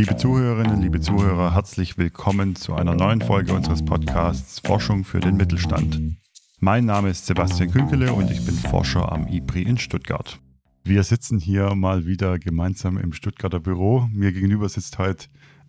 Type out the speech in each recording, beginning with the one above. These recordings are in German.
Liebe Zuhörerinnen, liebe Zuhörer, herzlich willkommen zu einer neuen Folge unseres Podcasts Forschung für den Mittelstand. Mein Name ist Sebastian Künkele und ich bin Forscher am IPRI in Stuttgart. Wir sitzen hier mal wieder gemeinsam im Stuttgarter Büro. Mir gegenüber sitzt heute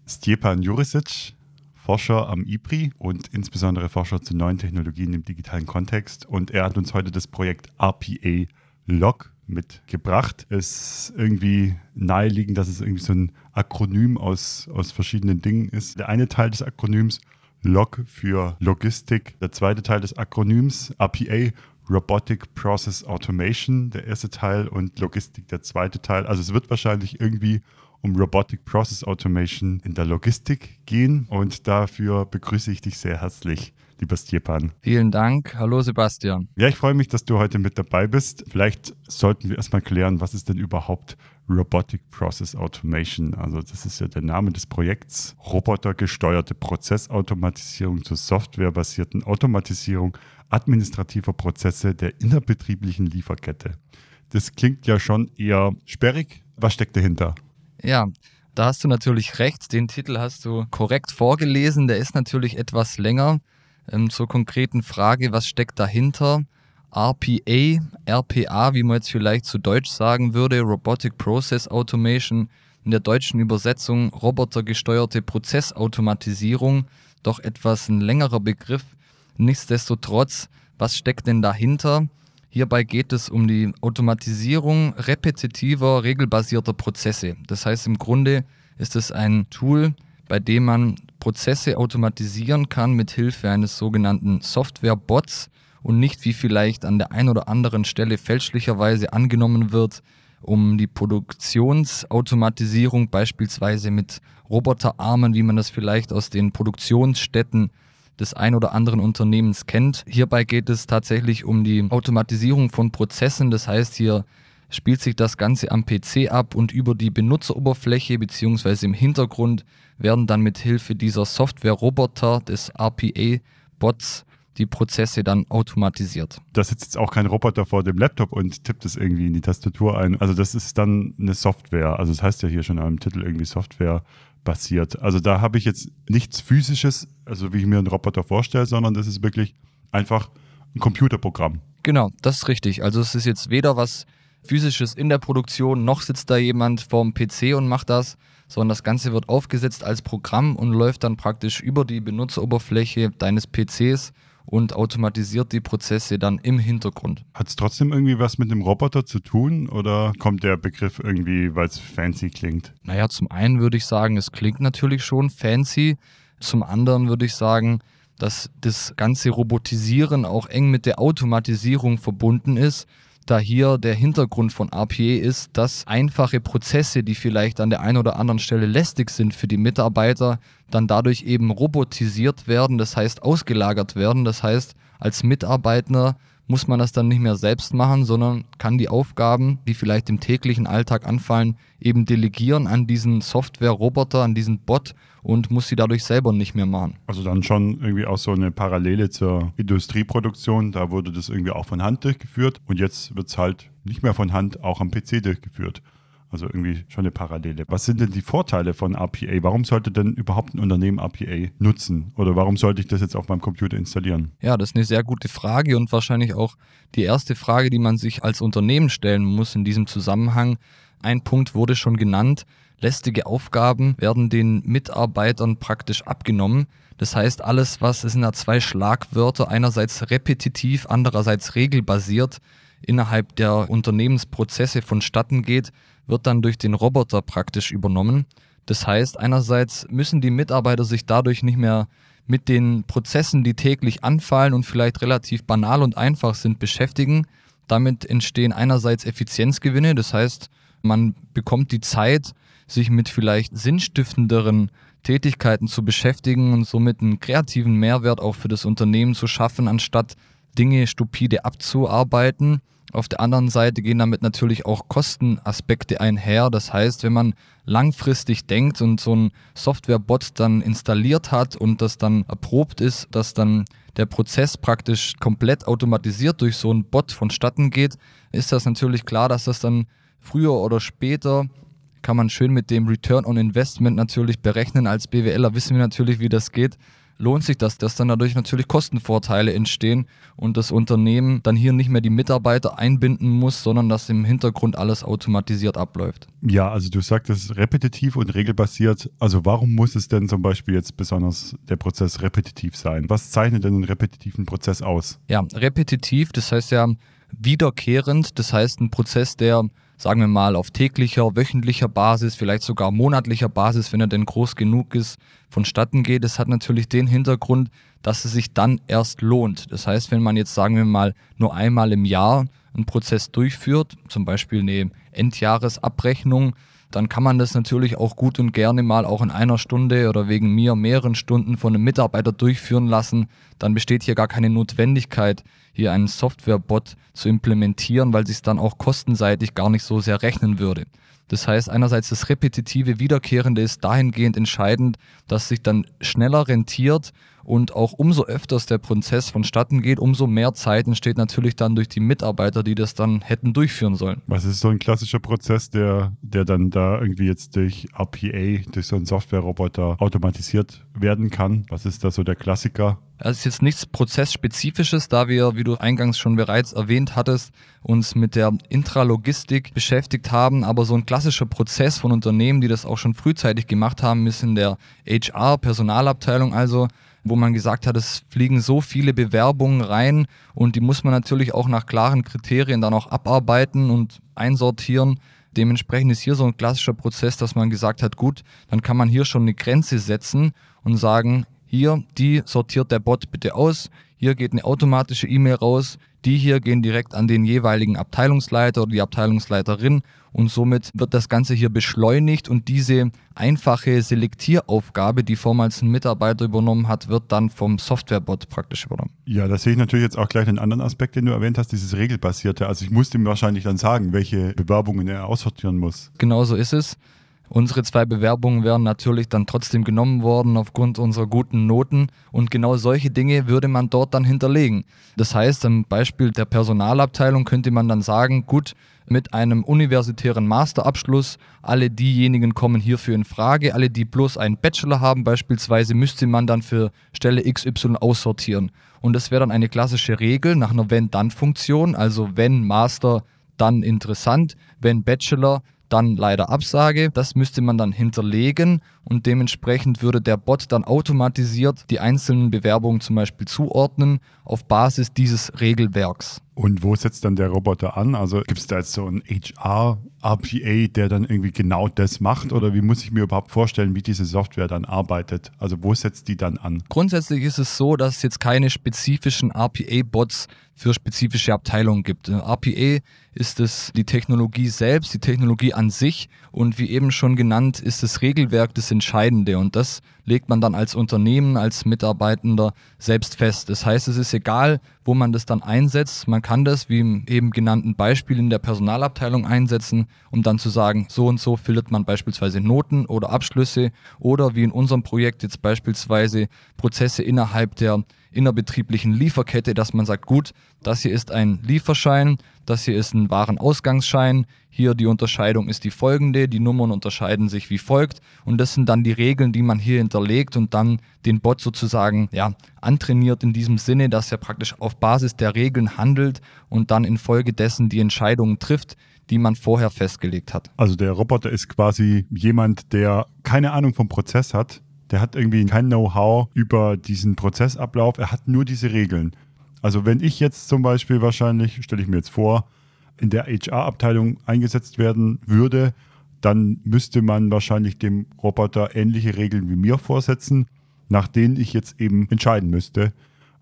Stjepan Jurisic, Forscher am IPRI und insbesondere Forscher zu neuen Technologien im digitalen Kontext. Und er hat uns heute das Projekt RPA Log mitgebracht. Es ist irgendwie naheliegend, dass es irgendwie so ein Akronym aus, aus verschiedenen Dingen ist. Der eine Teil des Akronyms Log für Logistik, der zweite Teil des Akronyms RPA Robotic Process Automation, der erste Teil und Logistik, der zweite Teil. Also es wird wahrscheinlich irgendwie um Robotic Process Automation in der Logistik gehen und dafür begrüße ich dich sehr herzlich lieber Stjepan. Vielen Dank. Hallo Sebastian. Ja, ich freue mich, dass du heute mit dabei bist. Vielleicht sollten wir erstmal klären, was ist denn überhaupt Robotic Process Automation? Also das ist ja der Name des Projekts. Robotergesteuerte Prozessautomatisierung zur softwarebasierten Automatisierung administrativer Prozesse der innerbetrieblichen Lieferkette. Das klingt ja schon eher sperrig. Was steckt dahinter? Ja, da hast du natürlich recht. Den Titel hast du korrekt vorgelesen. Der ist natürlich etwas länger. Ähm, zur konkreten Frage, was steckt dahinter? RPA, RPA, wie man jetzt vielleicht zu Deutsch sagen würde, Robotic Process Automation, in der deutschen Übersetzung robotergesteuerte Prozessautomatisierung, doch etwas ein längerer Begriff. Nichtsdestotrotz, was steckt denn dahinter? Hierbei geht es um die Automatisierung repetitiver, regelbasierter Prozesse. Das heißt, im Grunde ist es ein Tool, bei dem man Prozesse automatisieren kann mit Hilfe eines sogenannten Software-Bots und nicht wie vielleicht an der einen oder anderen Stelle fälschlicherweise angenommen wird, um die Produktionsautomatisierung beispielsweise mit Roboterarmen, wie man das vielleicht aus den Produktionsstätten des ein oder anderen Unternehmens kennt. Hierbei geht es tatsächlich um die Automatisierung von Prozessen. Das heißt, hier spielt sich das Ganze am PC ab und über die Benutzeroberfläche bzw. im Hintergrund werden dann mit Hilfe dieser Software-Roboter des RPA-Bots die Prozesse dann automatisiert. Da sitzt jetzt auch kein Roboter vor dem Laptop und tippt es irgendwie in die Tastatur ein. Also das ist dann eine Software. Also das heißt ja hier schon am Titel irgendwie Software basiert. Also da habe ich jetzt nichts physisches, also wie ich mir einen Roboter vorstelle, sondern das ist wirklich einfach ein Computerprogramm. Genau, das ist richtig. Also es ist jetzt weder was physisches in der Produktion, noch sitzt da jemand vorm PC und macht das, sondern das Ganze wird aufgesetzt als Programm und läuft dann praktisch über die Benutzeroberfläche deines PCs und automatisiert die Prozesse dann im Hintergrund. Hat es trotzdem irgendwie was mit dem Roboter zu tun oder kommt der Begriff irgendwie, weil es fancy klingt? Naja, zum einen würde ich sagen, es klingt natürlich schon fancy. Zum anderen würde ich sagen, dass das ganze Robotisieren auch eng mit der Automatisierung verbunden ist da hier der Hintergrund von RPA ist, dass einfache Prozesse, die vielleicht an der einen oder anderen Stelle lästig sind für die Mitarbeiter, dann dadurch eben robotisiert werden, das heißt ausgelagert werden. Das heißt, als Mitarbeiter muss man das dann nicht mehr selbst machen, sondern kann die Aufgaben, die vielleicht im täglichen Alltag anfallen, eben delegieren an diesen Software-Roboter, an diesen Bot und muss sie dadurch selber nicht mehr machen. Also dann schon irgendwie auch so eine Parallele zur Industrieproduktion. Da wurde das irgendwie auch von Hand durchgeführt und jetzt wird es halt nicht mehr von Hand auch am PC durchgeführt. Also irgendwie schon eine Parallele. Was sind denn die Vorteile von RPA? Warum sollte denn überhaupt ein Unternehmen RPA nutzen? Oder warum sollte ich das jetzt auf meinem Computer installieren? Ja, das ist eine sehr gute Frage und wahrscheinlich auch die erste Frage, die man sich als Unternehmen stellen muss in diesem Zusammenhang. Ein Punkt wurde schon genannt. Lästige Aufgaben werden den Mitarbeitern praktisch abgenommen. Das heißt, alles, was es sind da zwei Schlagwörter, einerseits repetitiv, andererseits regelbasiert, innerhalb der Unternehmensprozesse vonstatten geht, wird dann durch den Roboter praktisch übernommen. Das heißt, einerseits müssen die Mitarbeiter sich dadurch nicht mehr mit den Prozessen, die täglich anfallen und vielleicht relativ banal und einfach sind, beschäftigen. Damit entstehen einerseits Effizienzgewinne, das heißt, man bekommt die Zeit, sich mit vielleicht sinnstiftenderen Tätigkeiten zu beschäftigen und somit einen kreativen Mehrwert auch für das Unternehmen zu schaffen, anstatt Dinge stupide abzuarbeiten. Auf der anderen Seite gehen damit natürlich auch Kostenaspekte einher. Das heißt, wenn man langfristig denkt und so ein Software-Bot dann installiert hat und das dann erprobt ist, dass dann der Prozess praktisch komplett automatisiert durch so einen Bot vonstatten geht, ist das natürlich klar, dass das dann früher oder später kann man schön mit dem Return on Investment natürlich berechnen. Als BWLer wissen wir natürlich, wie das geht lohnt sich das, dass dann dadurch natürlich Kostenvorteile entstehen und das Unternehmen dann hier nicht mehr die Mitarbeiter einbinden muss, sondern dass im Hintergrund alles automatisiert abläuft. Ja, also du sagtest repetitiv und regelbasiert. Also warum muss es denn zum Beispiel jetzt besonders der Prozess repetitiv sein? Was zeichnet denn einen repetitiven Prozess aus? Ja, repetitiv, das heißt ja wiederkehrend, das heißt ein Prozess, der sagen wir mal, auf täglicher, wöchentlicher Basis, vielleicht sogar monatlicher Basis, wenn er denn groß genug ist, vonstatten geht. Es hat natürlich den Hintergrund, dass es sich dann erst lohnt. Das heißt, wenn man jetzt, sagen wir mal, nur einmal im Jahr einen Prozess durchführt, zum Beispiel eine Endjahresabrechnung, dann kann man das natürlich auch gut und gerne mal auch in einer Stunde oder wegen mir mehreren Stunden von einem Mitarbeiter durchführen lassen. Dann besteht hier gar keine Notwendigkeit, hier einen Softwarebot zu implementieren, weil sich es dann auch kostenseitig gar nicht so sehr rechnen würde. Das heißt, einerseits das repetitive Wiederkehrende ist dahingehend entscheidend, dass sich dann schneller rentiert und auch umso öfters der Prozess vonstatten geht, umso mehr Zeit entsteht natürlich dann durch die Mitarbeiter, die das dann hätten durchführen sollen. Was ist so ein klassischer Prozess, der, der dann da irgendwie jetzt durch RPA, durch so einen Software-Roboter automatisiert werden kann? Was ist da so der Klassiker? Es ist jetzt nichts Prozessspezifisches, da wir, wie du eingangs schon bereits erwähnt hattest, uns mit der Intralogistik beschäftigt haben. Aber so ein klassischer Prozess von Unternehmen, die das auch schon frühzeitig gemacht haben, ist in der HR-Personalabteilung also wo man gesagt hat, es fliegen so viele Bewerbungen rein und die muss man natürlich auch nach klaren Kriterien dann auch abarbeiten und einsortieren. Dementsprechend ist hier so ein klassischer Prozess, dass man gesagt hat, gut, dann kann man hier schon eine Grenze setzen und sagen, hier, die sortiert der Bot bitte aus, hier geht eine automatische E-Mail raus, die hier gehen direkt an den jeweiligen Abteilungsleiter oder die Abteilungsleiterin und somit wird das Ganze hier beschleunigt und diese einfache Selektieraufgabe, die vormals ein Mitarbeiter übernommen hat, wird dann vom Softwarebot praktisch übernommen. Ja, da sehe ich natürlich jetzt auch gleich einen anderen Aspekt, den du erwähnt hast, dieses regelbasierte. Also ich muss ihm wahrscheinlich dann sagen, welche Bewerbungen er aussortieren muss. Genau so ist es. Unsere zwei Bewerbungen wären natürlich dann trotzdem genommen worden aufgrund unserer guten Noten und genau solche Dinge würde man dort dann hinterlegen. Das heißt, am Beispiel der Personalabteilung könnte man dann sagen, gut, mit einem universitären Masterabschluss, alle diejenigen kommen hierfür in Frage, alle, die bloß einen Bachelor haben beispielsweise, müsste man dann für Stelle XY aussortieren. Und das wäre dann eine klassische Regel nach einer Wenn-Dann-Funktion, also wenn Master, dann interessant, wenn Bachelor, dann leider Absage. Das müsste man dann hinterlegen und dementsprechend würde der Bot dann automatisiert die einzelnen Bewerbungen zum Beispiel zuordnen auf Basis dieses Regelwerks. Und wo setzt dann der Roboter an? Also gibt es da jetzt so ein HR-RPA, der dann irgendwie genau das macht? Oder wie muss ich mir überhaupt vorstellen, wie diese Software dann arbeitet? Also wo setzt die dann an? Grundsätzlich ist es so, dass es jetzt keine spezifischen RPA-Bots für spezifische Abteilungen gibt. RPA ist es die Technologie selbst, die Technologie an sich und wie eben schon genannt, ist das Regelwerk das Entscheidende und das legt man dann als Unternehmen, als Mitarbeitender selbst fest. Das heißt, es ist egal, wo man das dann einsetzt. Man kann das, wie im eben genannten Beispiel, in der Personalabteilung einsetzen, um dann zu sagen, so und so filtert man beispielsweise Noten oder Abschlüsse oder wie in unserem Projekt jetzt beispielsweise Prozesse innerhalb der innerbetrieblichen Lieferkette, dass man sagt, gut, das hier ist ein Lieferschein, das hier ist ein Warenausgangsschein, hier die Unterscheidung ist die folgende, die Nummern unterscheiden sich wie folgt. Und das sind dann die Regeln, die man hier hinterlegt und dann den Bot sozusagen ja, antrainiert in diesem Sinne, dass er praktisch auf Basis der Regeln handelt und dann infolgedessen die Entscheidungen trifft, die man vorher festgelegt hat. Also der Roboter ist quasi jemand, der keine Ahnung vom Prozess hat, der hat irgendwie kein Know-how über diesen Prozessablauf, er hat nur diese Regeln. Also wenn ich jetzt zum Beispiel wahrscheinlich, stelle ich mir jetzt vor, in der HR-Abteilung eingesetzt werden würde, dann müsste man wahrscheinlich dem Roboter ähnliche Regeln wie mir vorsetzen, nach denen ich jetzt eben entscheiden müsste.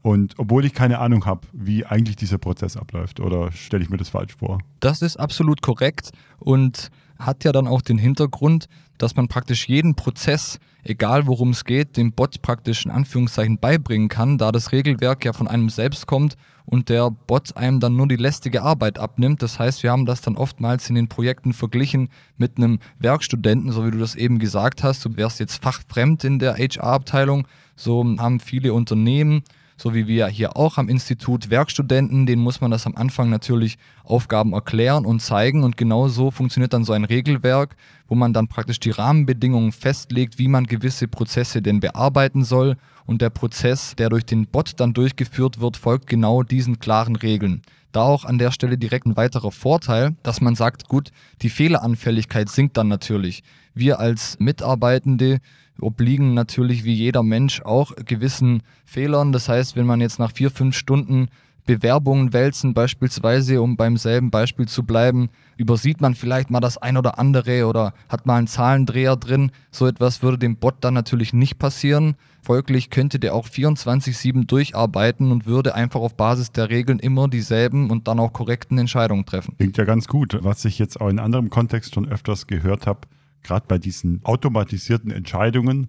Und obwohl ich keine Ahnung habe, wie eigentlich dieser Prozess abläuft, oder stelle ich mir das falsch vor? Das ist absolut korrekt und hat ja dann auch den Hintergrund, dass man praktisch jeden Prozess, egal worum es geht, dem Bot praktisch in Anführungszeichen beibringen kann, da das Regelwerk ja von einem selbst kommt und der Bot einem dann nur die lästige Arbeit abnimmt. Das heißt, wir haben das dann oftmals in den Projekten verglichen mit einem Werkstudenten, so wie du das eben gesagt hast. Du wärst jetzt fachfremd in der HR-Abteilung. So haben viele Unternehmen so wie wir hier auch am Institut Werkstudenten, denen muss man das am Anfang natürlich Aufgaben erklären und zeigen und genau so funktioniert dann so ein Regelwerk, wo man dann praktisch die Rahmenbedingungen festlegt, wie man gewisse Prozesse denn bearbeiten soll und der Prozess, der durch den Bot dann durchgeführt wird, folgt genau diesen klaren Regeln. Da auch an der Stelle direkt ein weiterer Vorteil, dass man sagt, gut, die Fehleranfälligkeit sinkt dann natürlich. Wir als Mitarbeitende obliegen natürlich wie jeder Mensch auch gewissen Fehlern. Das heißt, wenn man jetzt nach vier, fünf Stunden Bewerbungen wälzen, beispielsweise, um beim selben Beispiel zu bleiben, übersieht man vielleicht mal das ein oder andere oder hat mal einen Zahlendreher drin. So etwas würde dem Bot dann natürlich nicht passieren. Folglich könnte der auch 24-7 durcharbeiten und würde einfach auf Basis der Regeln immer dieselben und dann auch korrekten Entscheidungen treffen. Klingt ja ganz gut. Was ich jetzt auch in anderem Kontext schon öfters gehört habe, gerade bei diesen automatisierten Entscheidungen,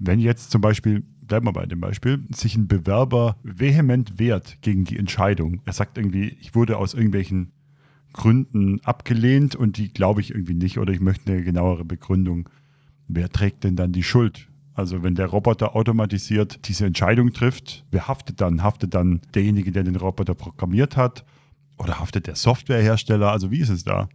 wenn jetzt zum Beispiel, bleiben wir bei dem Beispiel, sich ein Bewerber vehement wehrt gegen die Entscheidung. Er sagt irgendwie, ich wurde aus irgendwelchen Gründen abgelehnt und die glaube ich irgendwie nicht oder ich möchte eine genauere Begründung. Wer trägt denn dann die Schuld? Also wenn der Roboter automatisiert diese Entscheidung trifft, wer haftet dann? Haftet dann derjenige, der den Roboter programmiert hat? Oder haftet der Softwarehersteller? Also wie ist es da?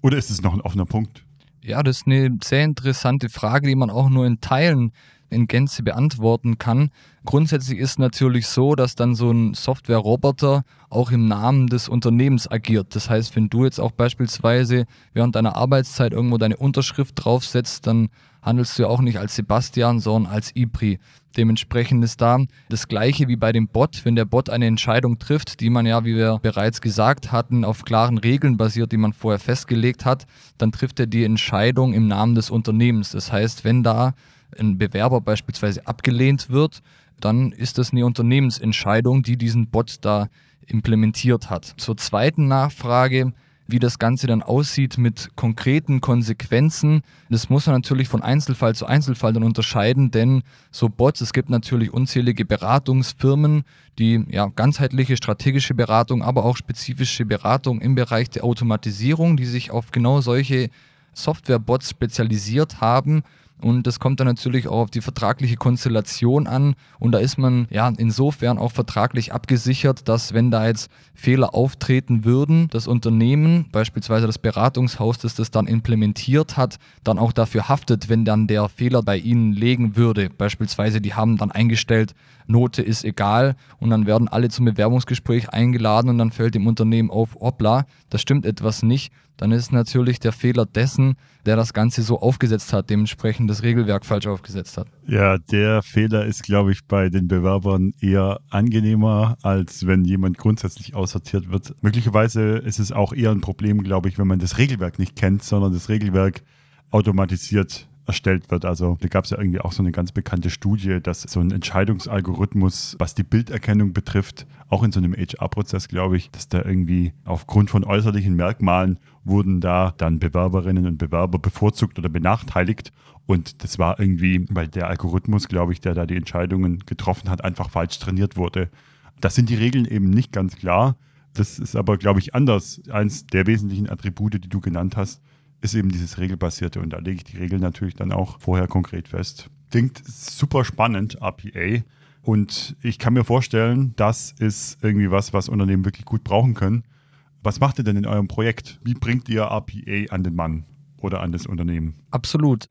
Oder ist es noch ein offener Punkt? Ja, das ist eine sehr interessante Frage, die man auch nur in Teilen in Gänze beantworten kann. Grundsätzlich ist natürlich so, dass dann so ein Software-Roboter auch im Namen des Unternehmens agiert. Das heißt, wenn du jetzt auch beispielsweise während deiner Arbeitszeit irgendwo deine Unterschrift draufsetzt, dann handelst du ja auch nicht als Sebastian, sondern als IPRI. Dementsprechend ist da das gleiche wie bei dem Bot. Wenn der Bot eine Entscheidung trifft, die man ja, wie wir bereits gesagt hatten, auf klaren Regeln basiert, die man vorher festgelegt hat, dann trifft er die Entscheidung im Namen des Unternehmens. Das heißt, wenn da ein Bewerber beispielsweise abgelehnt wird, dann ist das eine Unternehmensentscheidung, die diesen Bot da implementiert hat. Zur zweiten Nachfrage, wie das Ganze dann aussieht mit konkreten Konsequenzen, das muss man natürlich von Einzelfall zu Einzelfall dann unterscheiden, denn so Bots, es gibt natürlich unzählige Beratungsfirmen, die ja ganzheitliche strategische Beratung, aber auch spezifische Beratung im Bereich der Automatisierung, die sich auf genau solche Software-Bots spezialisiert haben und das kommt dann natürlich auch auf die vertragliche Konstellation an. Und da ist man ja insofern auch vertraglich abgesichert, dass wenn da jetzt Fehler auftreten würden, das Unternehmen, beispielsweise das Beratungshaus, das das dann implementiert hat, dann auch dafür haftet, wenn dann der Fehler bei ihnen legen würde. Beispielsweise, die haben dann eingestellt, Note ist egal und dann werden alle zum Bewerbungsgespräch eingeladen und dann fällt dem Unternehmen auf, hoppla, da stimmt etwas nicht dann ist natürlich der Fehler dessen, der das Ganze so aufgesetzt hat, dementsprechend das Regelwerk falsch aufgesetzt hat. Ja, der Fehler ist, glaube ich, bei den Bewerbern eher angenehmer, als wenn jemand grundsätzlich aussortiert wird. Möglicherweise ist es auch eher ein Problem, glaube ich, wenn man das Regelwerk nicht kennt, sondern das Regelwerk automatisiert erstellt wird. Also da gab es ja irgendwie auch so eine ganz bekannte Studie, dass so ein Entscheidungsalgorithmus, was die Bilderkennung betrifft, auch in so einem HR-Prozess, glaube ich, dass da irgendwie aufgrund von äußerlichen Merkmalen wurden da dann Bewerberinnen und Bewerber bevorzugt oder benachteiligt. Und das war irgendwie, weil der Algorithmus, glaube ich, der da die Entscheidungen getroffen hat, einfach falsch trainiert wurde. Das sind die Regeln eben nicht ganz klar. Das ist aber, glaube ich, anders. Eins der wesentlichen Attribute, die du genannt hast, ist eben dieses Regelbasierte und da lege ich die Regeln natürlich dann auch vorher konkret fest. Klingt super spannend, RPA. Und ich kann mir vorstellen, das ist irgendwie was, was Unternehmen wirklich gut brauchen können. Was macht ihr denn in eurem Projekt? Wie bringt ihr RPA an den Mann oder an das Unternehmen? Absolut.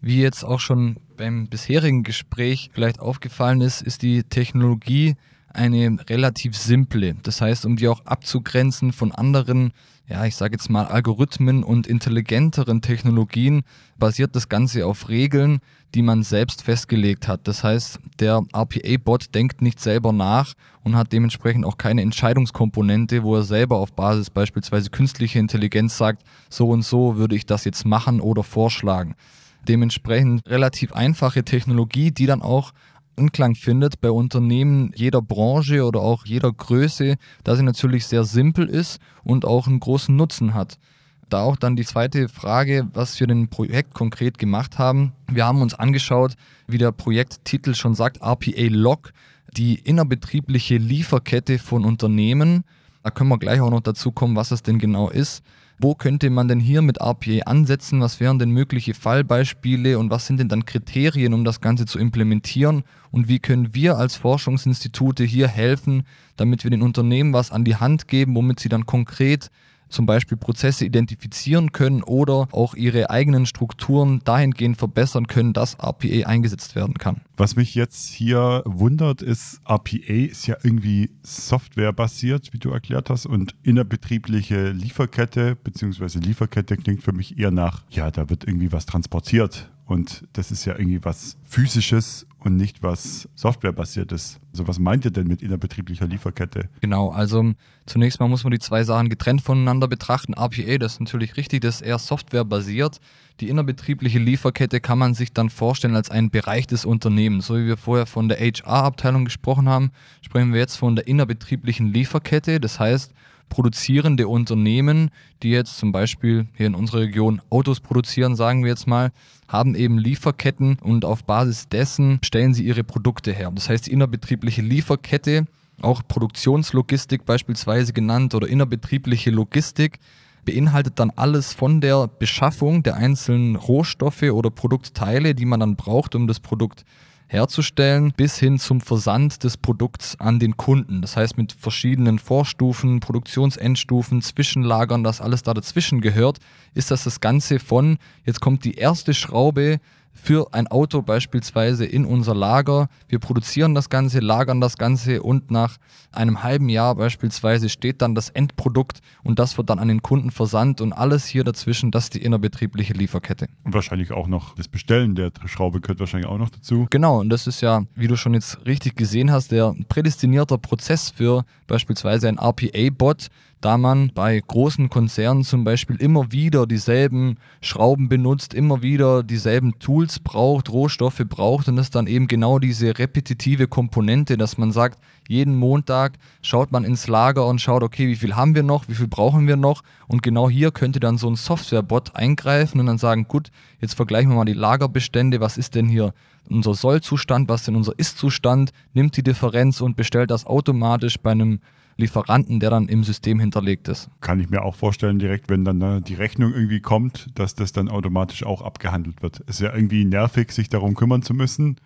Wie jetzt auch schon beim bisherigen Gespräch vielleicht aufgefallen ist, ist die Technologie eine relativ simple. Das heißt, um die auch abzugrenzen von anderen ja, ich sage jetzt mal, Algorithmen und intelligenteren Technologien basiert das Ganze auf Regeln, die man selbst festgelegt hat. Das heißt, der RPA-Bot denkt nicht selber nach und hat dementsprechend auch keine Entscheidungskomponente, wo er selber auf Basis beispielsweise künstlicher Intelligenz sagt, so und so würde ich das jetzt machen oder vorschlagen. Dementsprechend relativ einfache Technologie, die dann auch Anklang findet bei Unternehmen jeder Branche oder auch jeder Größe, da sie natürlich sehr simpel ist und auch einen großen Nutzen hat. Da auch dann die zweite Frage, was wir den Projekt konkret gemacht haben. Wir haben uns angeschaut, wie der Projekttitel schon sagt, RPA Log, die innerbetriebliche Lieferkette von Unternehmen. Da können wir gleich auch noch dazu kommen, was es denn genau ist. Wo könnte man denn hier mit RPA ansetzen, was wären denn mögliche Fallbeispiele? Und was sind denn dann Kriterien, um das Ganze zu implementieren? Und wie können wir als Forschungsinstitute hier helfen, damit wir den Unternehmen was an die Hand geben, womit sie dann konkret zum Beispiel Prozesse identifizieren können oder auch ihre eigenen Strukturen dahingehend verbessern können, dass RPA eingesetzt werden kann. Was mich jetzt hier wundert, ist, RPA ist ja irgendwie softwarebasiert, wie du erklärt hast, und innerbetriebliche Lieferkette, beziehungsweise Lieferkette klingt für mich eher nach, ja, da wird irgendwie was transportiert. Und das ist ja irgendwie was Physisches und nicht was Softwarebasiertes. Also was meint ihr denn mit innerbetrieblicher Lieferkette? Genau, also zunächst mal muss man die zwei Sachen getrennt voneinander betrachten. RPA, das ist natürlich richtig, das ist eher softwarebasiert. Die innerbetriebliche Lieferkette kann man sich dann vorstellen als einen Bereich des Unternehmens. So wie wir vorher von der HR-Abteilung gesprochen haben, sprechen wir jetzt von der innerbetrieblichen Lieferkette. Das heißt, produzierende Unternehmen, die jetzt zum Beispiel hier in unserer Region Autos produzieren, sagen wir jetzt mal, haben eben Lieferketten und auf Basis dessen stellen sie ihre Produkte her. Das heißt, die innerbetriebliche Lieferkette, auch Produktionslogistik beispielsweise genannt oder innerbetriebliche Logistik, beinhaltet dann alles von der Beschaffung der einzelnen Rohstoffe oder Produktteile, die man dann braucht, um das Produkt herzustellen, bis hin zum Versand des Produkts an den Kunden. Das heißt mit verschiedenen Vorstufen, Produktionsendstufen, Zwischenlagern, das alles da dazwischen gehört, ist das das Ganze von, jetzt kommt die erste Schraube für ein Auto beispielsweise in unser Lager. Wir produzieren das Ganze, lagern das Ganze und nach einem halben Jahr beispielsweise steht dann das Endprodukt und das wird dann an den Kunden versandt und alles hier dazwischen, das ist die innerbetriebliche Lieferkette. Und wahrscheinlich auch noch das Bestellen der Schraube gehört wahrscheinlich auch noch dazu. Genau, und das ist ja, wie du schon jetzt richtig gesehen hast, der prädestinierter Prozess für beispielsweise ein RPA-Bot, da man bei großen Konzernen zum Beispiel immer wieder dieselben Schrauben benutzt, immer wieder dieselben Tools braucht, Rohstoffe braucht und das dann eben genau diese repetitive Komponente, dass man sagt, jeden Montag schaut man ins Lager und schaut, okay, wie viel haben wir noch, wie viel brauchen wir noch? Und genau hier könnte dann so ein Softwarebot eingreifen und dann sagen, gut, jetzt vergleichen wir mal die Lagerbestände, was ist denn hier unser Sollzustand, was ist denn unser Ist-Zustand, nimmt die Differenz und bestellt das automatisch bei einem Lieferanten, der dann im System hinterlegt ist. Kann ich mir auch vorstellen, direkt, wenn dann die Rechnung irgendwie kommt, dass das dann automatisch auch abgehandelt wird. Ist ja irgendwie nervig, sich darum kümmern zu müssen.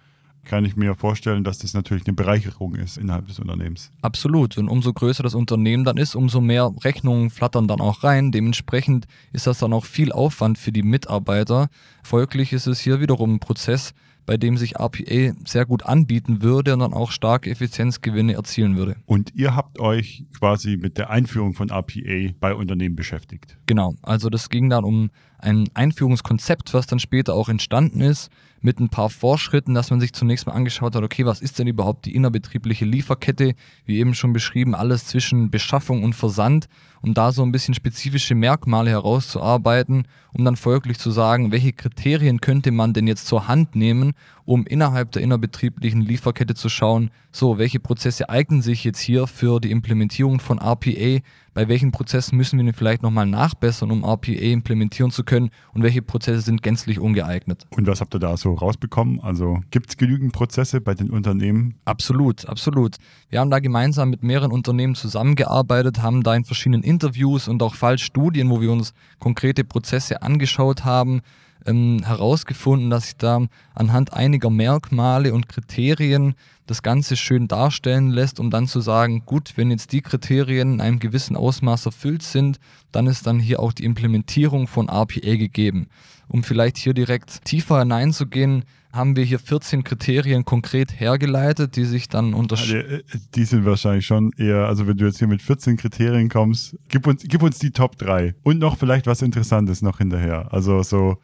Kann ich mir vorstellen, dass das natürlich eine Bereicherung ist innerhalb des Unternehmens. Absolut. Und umso größer das Unternehmen dann ist, umso mehr Rechnungen flattern dann auch rein. Dementsprechend ist das dann auch viel Aufwand für die Mitarbeiter. Folglich ist es hier wiederum ein Prozess, bei dem sich RPA sehr gut anbieten würde und dann auch starke Effizienzgewinne erzielen würde. Und ihr habt euch quasi mit der Einführung von RPA bei Unternehmen beschäftigt. Genau, also das ging dann um ein Einführungskonzept, was dann später auch entstanden ist, mit ein paar Vorschritten, dass man sich zunächst mal angeschaut hat, okay, was ist denn überhaupt die innerbetriebliche Lieferkette? Wie eben schon beschrieben, alles zwischen Beschaffung und Versand, um da so ein bisschen spezifische Merkmale herauszuarbeiten, um dann folglich zu sagen, welche Kriterien könnte man denn jetzt zur Hand nehmen, um innerhalb der innerbetrieblichen Lieferkette zu schauen, so, welche Prozesse eignen sich jetzt hier für die Implementierung von RPA, bei welchen Prozessen müssen wir denn vielleicht nochmal nachbessern, um RPA implementieren zu können und welche Prozesse sind gänzlich ungeeignet. Und was habt ihr da so rausbekommen? Also gibt es genügend Prozesse bei den Unternehmen? Absolut, absolut. Wir haben da gemeinsam mit mehreren Unternehmen zusammengearbeitet, haben da in verschiedenen Interviews und auch Fallstudien, wo wir uns konkrete Prozesse angeschaut haben, ähm, herausgefunden, dass sich da anhand einiger Merkmale und Kriterien das Ganze schön darstellen lässt, um dann zu sagen, gut, wenn jetzt die Kriterien in einem gewissen Ausmaß erfüllt sind, dann ist dann hier auch die Implementierung von RPA gegeben. Um vielleicht hier direkt tiefer hineinzugehen, haben wir hier 14 Kriterien konkret hergeleitet, die sich dann unterscheiden. Äh, die sind wahrscheinlich schon eher, also wenn du jetzt hier mit 14 Kriterien kommst, gib uns, gib uns die Top 3 und noch vielleicht was Interessantes noch hinterher. Also so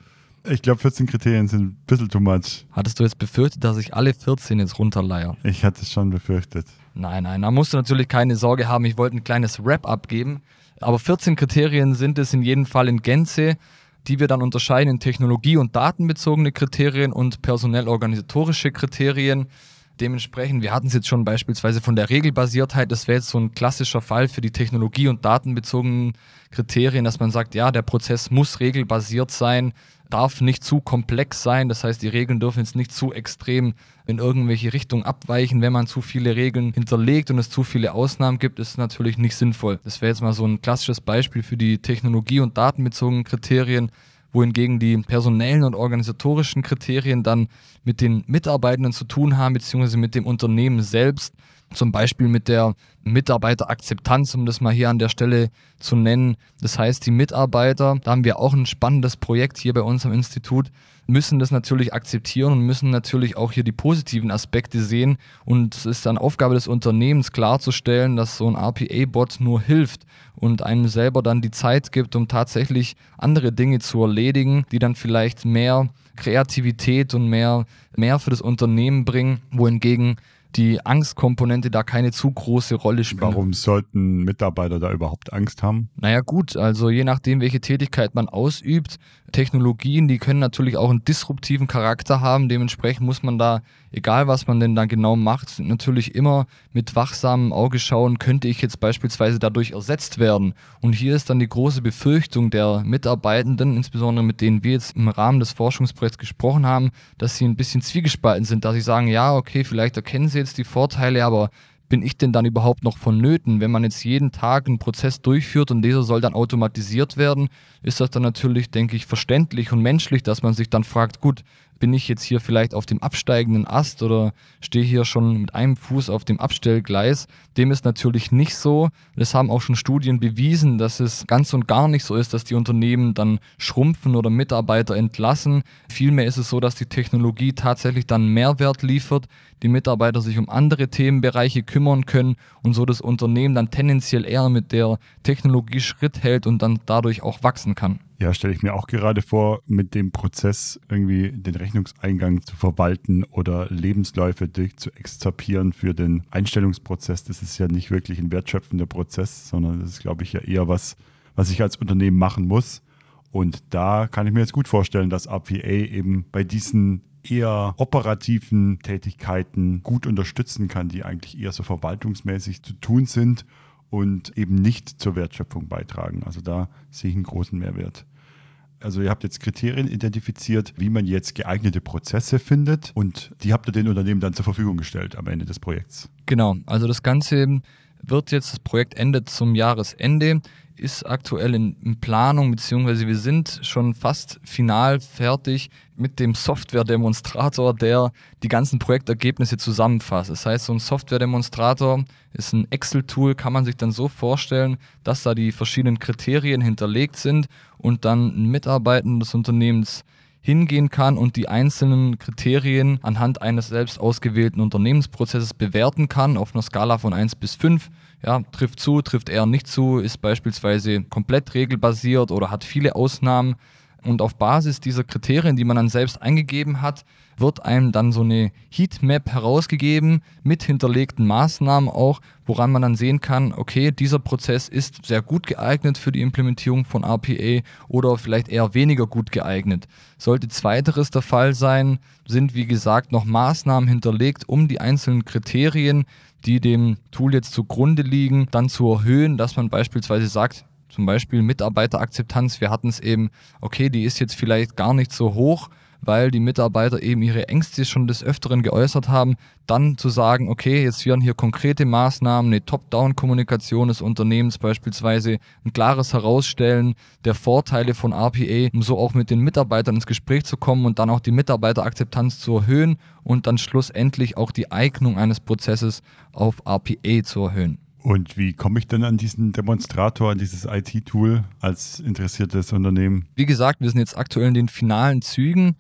ich glaube, 14 Kriterien sind ein bisschen too much. Hattest du jetzt befürchtet, dass ich alle 14 jetzt runterleihe? Ich hatte es schon befürchtet. Nein, nein, da musst du natürlich keine Sorge haben. Ich wollte ein kleines Wrap abgeben. Aber 14 Kriterien sind es in jedem Fall in Gänze, die wir dann unterscheiden in technologie- und datenbezogene Kriterien und personell-organisatorische Kriterien. Dementsprechend, wir hatten es jetzt schon beispielsweise von der Regelbasiertheit, das wäre jetzt so ein klassischer Fall für die technologie- und datenbezogenen Kriterien, dass man sagt, ja, der Prozess muss regelbasiert sein, darf nicht zu komplex sein, das heißt, die Regeln dürfen jetzt nicht zu extrem in irgendwelche Richtungen abweichen. Wenn man zu viele Regeln hinterlegt und es zu viele Ausnahmen gibt, ist es natürlich nicht sinnvoll. Das wäre jetzt mal so ein klassisches Beispiel für die technologie- und datenbezogenen Kriterien wohingegen die personellen und organisatorischen Kriterien dann mit den Mitarbeitenden zu tun haben, beziehungsweise mit dem Unternehmen selbst, zum Beispiel mit der Mitarbeiterakzeptanz, um das mal hier an der Stelle zu nennen. Das heißt, die Mitarbeiter, da haben wir auch ein spannendes Projekt hier bei uns am Institut, müssen das natürlich akzeptieren und müssen natürlich auch hier die positiven Aspekte sehen. Und es ist dann Aufgabe des Unternehmens klarzustellen, dass so ein RPA-Bot nur hilft und einem selber dann die Zeit gibt, um tatsächlich andere Dinge zu erledigen, die dann vielleicht mehr Kreativität und mehr, mehr für das Unternehmen bringen, wohingegen die Angstkomponente da keine zu große Rolle spielt. Warum sollten Mitarbeiter da überhaupt Angst haben? Naja gut, also je nachdem, welche Tätigkeit man ausübt, Technologien, die können natürlich auch einen disruptiven Charakter haben. Dementsprechend muss man da, egal was man denn da genau macht, natürlich immer mit wachsamem Auge schauen, könnte ich jetzt beispielsweise dadurch ersetzt werden. Und hier ist dann die große Befürchtung der Mitarbeitenden, insbesondere mit denen wir jetzt im Rahmen des Forschungsprojekts gesprochen haben, dass sie ein bisschen zwiegespalten sind, dass sie sagen, ja, okay, vielleicht erkennen sie jetzt die Vorteile, aber bin ich denn dann überhaupt noch vonnöten? Wenn man jetzt jeden Tag einen Prozess durchführt und dieser soll dann automatisiert werden, ist das dann natürlich, denke ich, verständlich und menschlich, dass man sich dann fragt, gut, bin ich jetzt hier vielleicht auf dem absteigenden Ast oder stehe hier schon mit einem Fuß auf dem Abstellgleis. Dem ist natürlich nicht so. Das haben auch schon Studien bewiesen, dass es ganz und gar nicht so ist, dass die Unternehmen dann schrumpfen oder Mitarbeiter entlassen. Vielmehr ist es so, dass die Technologie tatsächlich dann Mehrwert liefert, die Mitarbeiter sich um andere Themenbereiche kümmern können und so das Unternehmen dann tendenziell eher mit der Technologie Schritt hält und dann dadurch auch wachsen kann. Ja, stelle ich mir auch gerade vor, mit dem Prozess irgendwie den Rechnungseingang zu verwalten oder Lebensläufe durch zu extrapieren für den Einstellungsprozess. Das ist ja nicht wirklich ein wertschöpfender Prozess, sondern das ist, glaube ich, ja eher was, was ich als Unternehmen machen muss. Und da kann ich mir jetzt gut vorstellen, dass RPA eben bei diesen eher operativen Tätigkeiten gut unterstützen kann, die eigentlich eher so verwaltungsmäßig zu tun sind und eben nicht zur Wertschöpfung beitragen. Also da sehe ich einen großen Mehrwert. Also ihr habt jetzt Kriterien identifiziert, wie man jetzt geeignete Prozesse findet und die habt ihr den Unternehmen dann zur Verfügung gestellt am Ende des Projekts. Genau, also das Ganze wird jetzt, das Projekt endet zum Jahresende, ist aktuell in, Planung, beziehungsweise wir sind schon fast final fertig mit dem Software-Demonstrator, der die ganzen Projektergebnisse zusammenfasst. Das heißt, so ein Software-Demonstrator ist ein Excel-Tool, kann man sich dann so vorstellen, dass da die verschiedenen Kriterien hinterlegt sind und dann ein Mitarbeiter des Unternehmens hingehen kann und die einzelnen Kriterien anhand eines selbst ausgewählten Unternehmensprozesses bewerten kann auf einer Skala von 1 bis 5. Ja, trifft zu, trifft eher nicht zu, ist beispielsweise komplett regelbasiert oder hat viele Ausnahmen. Und auf Basis dieser Kriterien, die man dann selbst eingegeben hat, wird einem dann so eine Heatmap herausgegeben mit hinterlegten Maßnahmen auch, woran man dann sehen kann, okay, dieser Prozess ist sehr gut geeignet für die Implementierung von RPA oder vielleicht eher weniger gut geeignet. Sollte zweiteres der Fall sein, sind wie gesagt noch Maßnahmen hinterlegt, um die einzelnen Kriterien, die dem Tool jetzt zugrunde liegen, dann zu erhöhen, dass man beispielsweise sagt, zum Beispiel Mitarbeiterakzeptanz, wir hatten es eben, okay, die ist jetzt vielleicht gar nicht so hoch, weil die Mitarbeiter eben ihre Ängste schon des Öfteren geäußert haben, dann zu sagen, okay, jetzt werden hier konkrete Maßnahmen, eine Top-Down-Kommunikation des Unternehmens beispielsweise, ein klares Herausstellen der Vorteile von RPA, um so auch mit den Mitarbeitern ins Gespräch zu kommen und dann auch die Mitarbeiterakzeptanz zu erhöhen und dann schlussendlich auch die Eignung eines Prozesses auf RPA zu erhöhen. Und wie komme ich denn an diesen Demonstrator, an dieses IT-Tool als interessiertes Unternehmen? Wie gesagt, wir sind jetzt aktuell in den finalen Zügen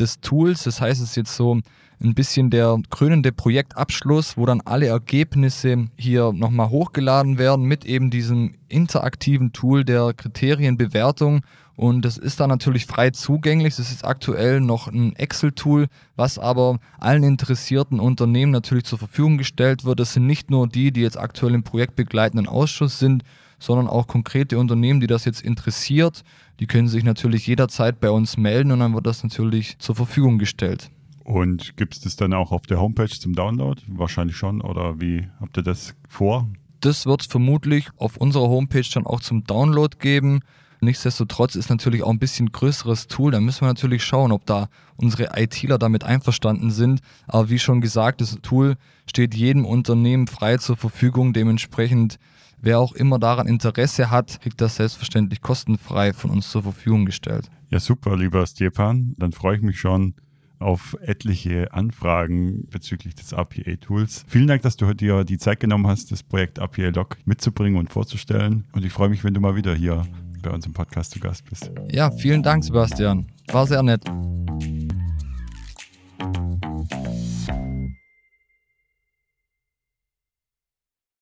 des Tools. Das heißt, es ist jetzt so ein bisschen der krönende Projektabschluss, wo dann alle Ergebnisse hier nochmal hochgeladen werden mit eben diesem interaktiven Tool der Kriterienbewertung. Und das ist dann natürlich frei zugänglich. Das ist aktuell noch ein Excel-Tool, was aber allen interessierten Unternehmen natürlich zur Verfügung gestellt wird. Das sind nicht nur die, die jetzt aktuell im projektbegleitenden Ausschuss sind, sondern auch konkrete Unternehmen, die das jetzt interessiert. Die können sich natürlich jederzeit bei uns melden und dann wird das natürlich zur Verfügung gestellt. Und gibt es das dann auch auf der Homepage zum Download? Wahrscheinlich schon. Oder wie habt ihr das vor? Das wird es vermutlich auf unserer Homepage dann auch zum Download geben. Nichtsdestotrotz ist natürlich auch ein bisschen größeres Tool. Da müssen wir natürlich schauen, ob da unsere ITler damit einverstanden sind. Aber wie schon gesagt, das Tool steht jedem Unternehmen frei zur Verfügung. Dementsprechend, wer auch immer daran Interesse hat, kriegt das selbstverständlich kostenfrei von uns zur Verfügung gestellt. Ja, super, lieber Stepan. Dann freue ich mich schon auf etliche Anfragen bezüglich des RPA-Tools. Vielen Dank, dass du dir die Zeit genommen hast, das Projekt RPA Log mitzubringen und vorzustellen. Und ich freue mich, wenn du mal wieder hier bei uns im Podcast zu Gast bist. Ja, vielen Dank, Sebastian. War sehr nett.